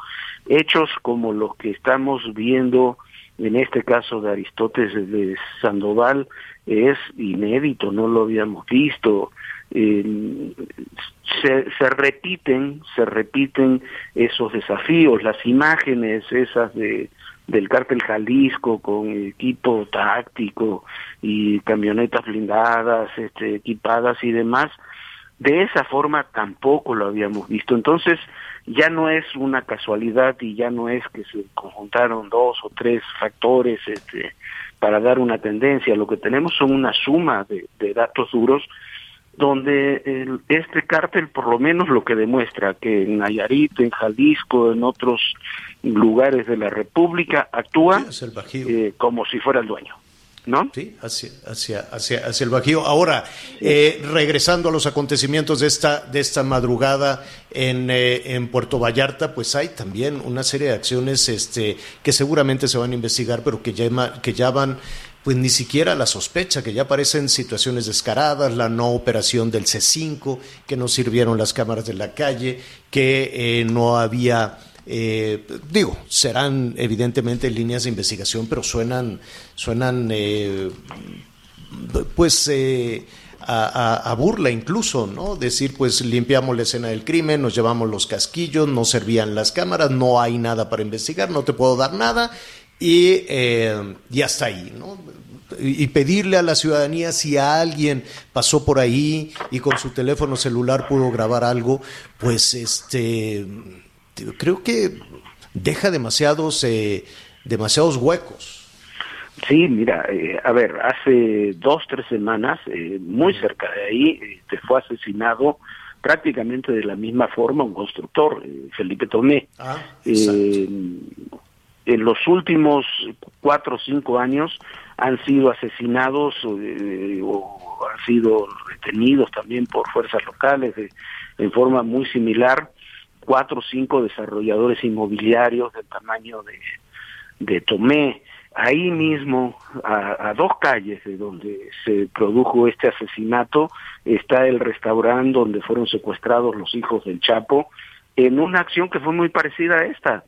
Speaker 10: Hechos como los que estamos viendo en este caso de Aristóteles de Sandoval es inédito, no lo habíamos visto. se, se repiten, se repiten esos desafíos, las imágenes esas de del cártel Jalisco con equipo táctico y camionetas blindadas, este, equipadas y demás, de esa forma tampoco lo habíamos visto. Entonces, ya no es una casualidad y ya no es que se conjuntaron dos o tres factores este, para dar una tendencia. Lo que tenemos son una suma de, datos duros donde este cártel por lo menos lo que demuestra que en Nayarit, en Jalisco, en otros lugares de la República actúa eh, como si fuera el dueño. ¿no?
Speaker 2: Sí, hacia, hacia, hacia, el Bajío. Ahora, eh, regresando a los acontecimientos de esta, de esta madrugada en, eh, en, Puerto Vallarta, pues hay también una serie de acciones este, que seguramente se van a investigar, pero que ya, que ya van pues ni siquiera la sospecha, que ya aparecen situaciones descaradas, la no operación del C5, que no sirvieron las cámaras de la calle, que eh, no había eh, digo, serán evidentemente líneas de investigación, pero suenan, suenan eh, pues eh, a, burla incluso, ¿no? Decir, pues limpiamos la escena del crimen, nos llevamos los casquillos, no servían las cámaras, no hay nada para investigar, no te puedo dar nada y, y hasta ahí, ¿no? y pedirle a la ciudadanía si alguien pasó por ahí y con su teléfono celular pudo grabar algo, pues este creo que deja demasiados, eh, demasiados huecos.
Speaker 10: Sí, mira, eh, a ver, hace dos, tres semanas, eh, muy cerca de ahí, te fue asesinado prácticamente de la misma forma un constructor, Felipe Tomé. Ah, en los últimos cuatro o cinco años han sido asesinados o han sido retenidos también por fuerzas locales en forma muy similar cuatro o cinco desarrolladores inmobiliarios del tamaño de, de Tomé. Ahí mismo, a, dos calles de donde se produjo este asesinato, está el restaurante donde fueron secuestrados los hijos del Chapo, en una acción que fue muy parecida a esta.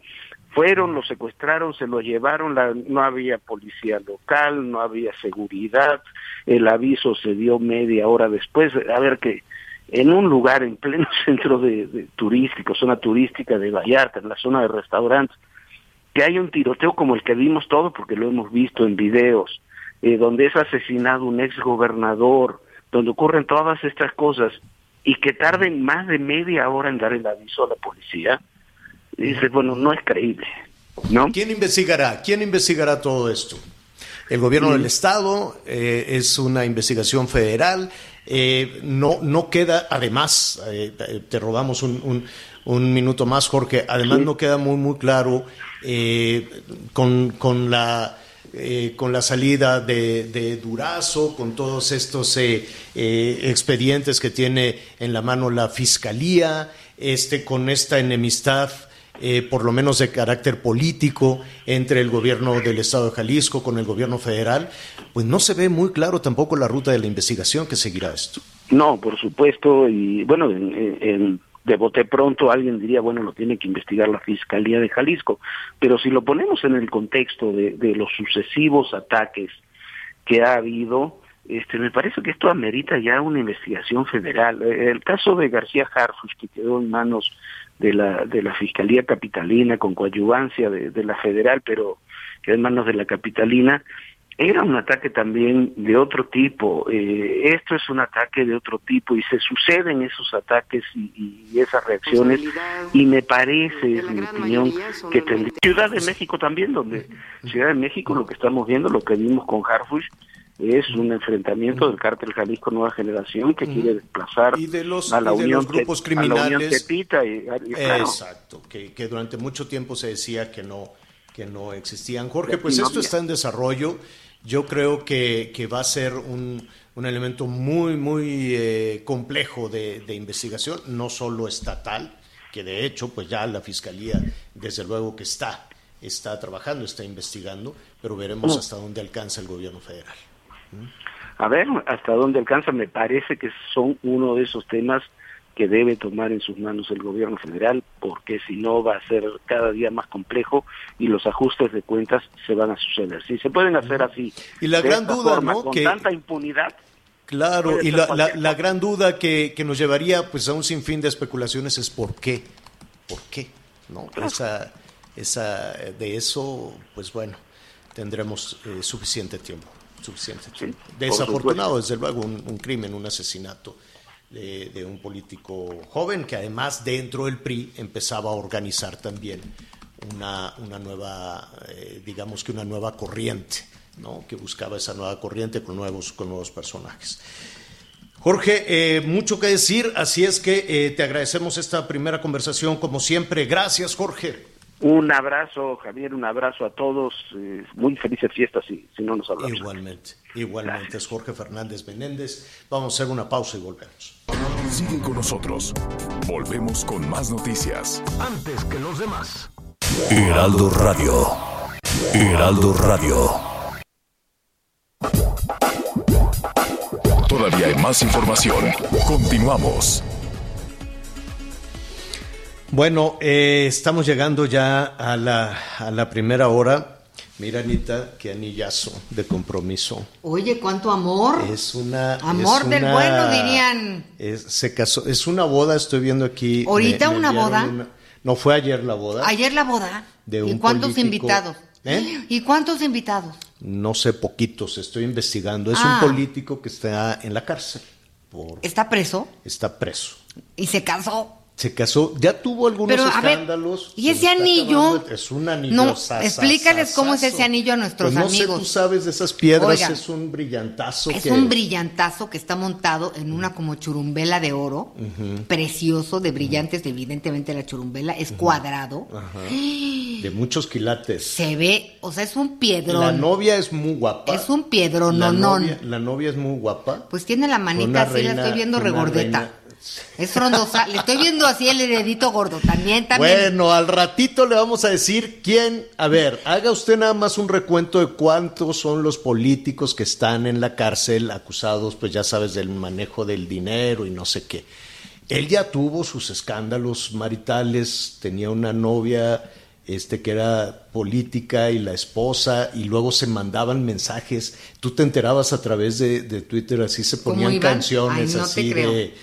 Speaker 10: Fueron, los secuestraron, se los llevaron, la, no había policía local, no había seguridad, el aviso se dio media hora después. A ver, que en un lugar en pleno centro de, turístico, zona turística de Vallarta, en la zona de restaurantes, que hay un tiroteo como el que vimos todo, porque lo hemos visto en videos, eh, donde es asesinado un ex gobernador, donde ocurren todas estas cosas, y que tarden más de media hora en dar el aviso a la policía, dice, bueno, no es creíble. ¿no?
Speaker 2: ¿Quién investigará? ¿Quién investigará todo esto? El gobierno del Estado eh, es una investigación federal. Eh, no, no queda, además, eh, te robamos un, un, minuto más, Jorge, además no queda muy, muy claro con, con, la... con la salida de, de, Durazo, con todos estos expedientes que tiene en la mano la fiscalía, este, con esta enemistad eh, por lo menos de carácter político, entre el gobierno del Estado de Jalisco con el gobierno federal, pues no se ve muy claro tampoco la ruta de la investigación que seguirá esto.
Speaker 10: No, por supuesto, y bueno, en, de bote pronto alguien diría, bueno, lo tiene que investigar la Fiscalía de Jalisco, pero si lo ponemos en el contexto de, los sucesivos ataques que ha habido, este, me parece que esto amerita ya una investigación federal. El caso de García Harfus, que quedó en manos de la, de la Fiscalía Capitalina con coadyuvancia de, la federal, pero que en manos de la Capitalina, era un ataque también de otro tipo. Eh, esto es un ataque de otro tipo y se suceden esos ataques y, esas reacciones y me parece, es mi opinión, que tendría... Ciudad de México también, donde Ciudad de México lo que estamos viendo, lo que vimos con Harfush, es un enfrentamiento del cártel Jalisco Nueva Generación que quiere desplazar a la Unión
Speaker 2: grupos criminales. Exacto, que, que durante mucho tiempo se decía que no que no existían. Jorge, pues esto está en desarrollo. Yo creo que, que va a ser un, un elemento muy, muy eh, complejo de, de, investigación, no solo estatal, que de hecho, pues ya la Fiscalía, desde luego que está, está trabajando, está investigando, pero veremos hasta dónde alcanza el gobierno federal.
Speaker 10: A ver, hasta dónde alcanza, me parece que son uno de esos temas que debe tomar en sus manos el gobierno federal, porque si no va a ser cada día más complejo y los ajustes de cuentas se van a suceder. Si se pueden hacer así,
Speaker 2: y la gran duda, ¿no?
Speaker 10: Con tanta impunidad.
Speaker 2: Claro, y la, la, gran duda que, que, nos llevaría pues a un sinfín de especulaciones es por qué, por qué, ¿no? Esa, esa, de eso, pues bueno, tendremos eh, suficiente tiempo, suficiente. Desafortunado, desde luego, un crimen, un asesinato de, un político joven que además dentro del PRI empezaba a organizar también una, una nueva, eh, digamos que una nueva corriente, ¿no? que buscaba esa nueva corriente con nuevos, con nuevos personajes. Jorge, eh, mucho que decir, así es que eh, te agradecemos esta primera conversación como siempre. Gracias, Jorge.
Speaker 10: Un abrazo, Javier, un abrazo a todos. muy felices fiestas si, si no nos hablamos.
Speaker 2: Igualmente, igualmente. Es Jorge Fernández Menéndez. Vamos a hacer una pausa y volvemos.
Speaker 1: Sigue con nosotros. Volvemos con más noticias.
Speaker 7: Antes que los demás.
Speaker 1: Heraldo Radio. Heraldo Radio. Todavía hay más información. Continuamos.
Speaker 2: Bueno, eh, estamos llegando ya a la, a la primera hora Mira, Anita, qué anillazo de compromiso.
Speaker 5: Oye, cuánto amor.
Speaker 2: Es una.
Speaker 5: Amor del bueno, dirían.
Speaker 2: Es, se casó. Es una boda, estoy viendo aquí.
Speaker 5: ¿Ahorita una boda?
Speaker 2: no, fue ayer la boda.
Speaker 5: ¿Ayer la boda? De ¿Y cuántos invitados? ¿Eh? ¿Y cuántos invitados?
Speaker 2: No sé, poquitos, estoy investigando. Es un ah. político que está en la cárcel.
Speaker 5: ¿Está preso?
Speaker 2: Está preso.
Speaker 5: ¿Y se casó?
Speaker 2: Se casó, ya tuvo algunos escándalos.
Speaker 5: ¿Y ese anillo?
Speaker 2: Es un anillo.
Speaker 5: No, explícales cómo es ese anillo a nuestros
Speaker 2: pues
Speaker 5: no
Speaker 2: Sé, tú sabes de esas piedras, es un brillantazo.
Speaker 5: Es un brillantazo que está montado en una como churumbela de oro, precioso, de brillantes, evidentemente la churumbela, es cuadrado.
Speaker 2: De muchos quilates.
Speaker 5: Se ve, o sea, es un piedrón.
Speaker 2: La novia es muy guapa.
Speaker 5: Es un piedrón, la
Speaker 2: no, novia, La novia es muy guapa.
Speaker 5: Pues tiene la manita así, la estoy viendo regordeta. Es frondosa. Le estoy viendo así el dedito gordo. También, también.
Speaker 2: Bueno, al ratito le vamos a decir quién. A ver, haga usted nada más un recuento de cuántos son los políticos que están en la cárcel acusados, pues ya sabes, del manejo del dinero y no sé qué. Él ya tuvo sus escándalos maritales, tenía una novia este, que era política y la esposa, y luego se mandaban mensajes. Tú te enterabas a través de, Twitter, así se ponían canciones así de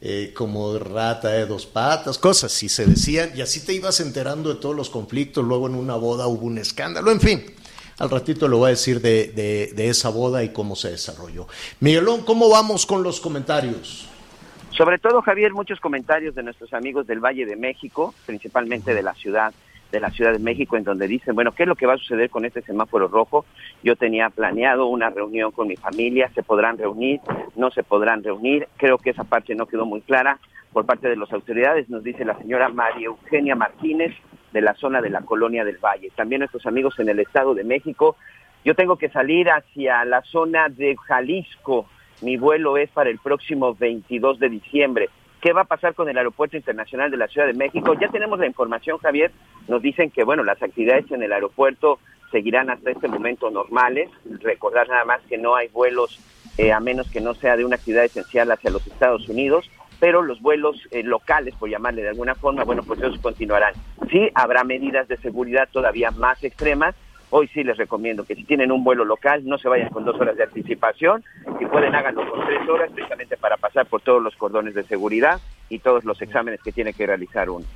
Speaker 2: eh, como rata de dos patas, cosas así se decían, y así te ibas enterando de todos los conflictos, luego en una boda hubo un escándalo, en fin. Al ratito le voy a decir de, de, esa boda y cómo se desarrolló. Miguelón, ¿cómo vamos con los comentarios?
Speaker 4: Sobre todo, Javier, muchos comentarios de nuestros amigos del Valle de México, principalmente de la ciudad de la Ciudad de México, en donde dicen, bueno, ¿qué es lo que va a suceder con este semáforo rojo? Yo tenía planeado una reunión con mi familia, ¿se podrán reunir? ¿No se podrán reunir? Creo que esa parte no quedó muy clara por parte de las autoridades, nos dice la señora María Eugenia Martínez de la zona de la Colonia del Valle. También nuestros amigos en el Estado de México. Yo tengo que salir hacia la zona de Jalisco. Mi vuelo es para el próximo 22 de diciembre. ¿Qué va a pasar con el Aeropuerto Internacional de la Ciudad de México? Ya tenemos la información, Javier. Nos dicen que, bueno, las actividades en el aeropuerto seguirán hasta este momento normales. Recordar nada más que no hay vuelos, eh, a menos que no sea de una actividad esencial hacia los Estados Unidos, pero los vuelos eh, locales, por llamarle de alguna forma, bueno, pues esos continuarán. Sí, habrá medidas de seguridad todavía más extremas, Hoy sí les recomiendo que si tienen un vuelo local no se vayan con dos horas de anticipación, si pueden háganlo con tres horas, precisamente para pasar por todos los cordones de seguridad y todos los exámenes que tiene que realizar uno.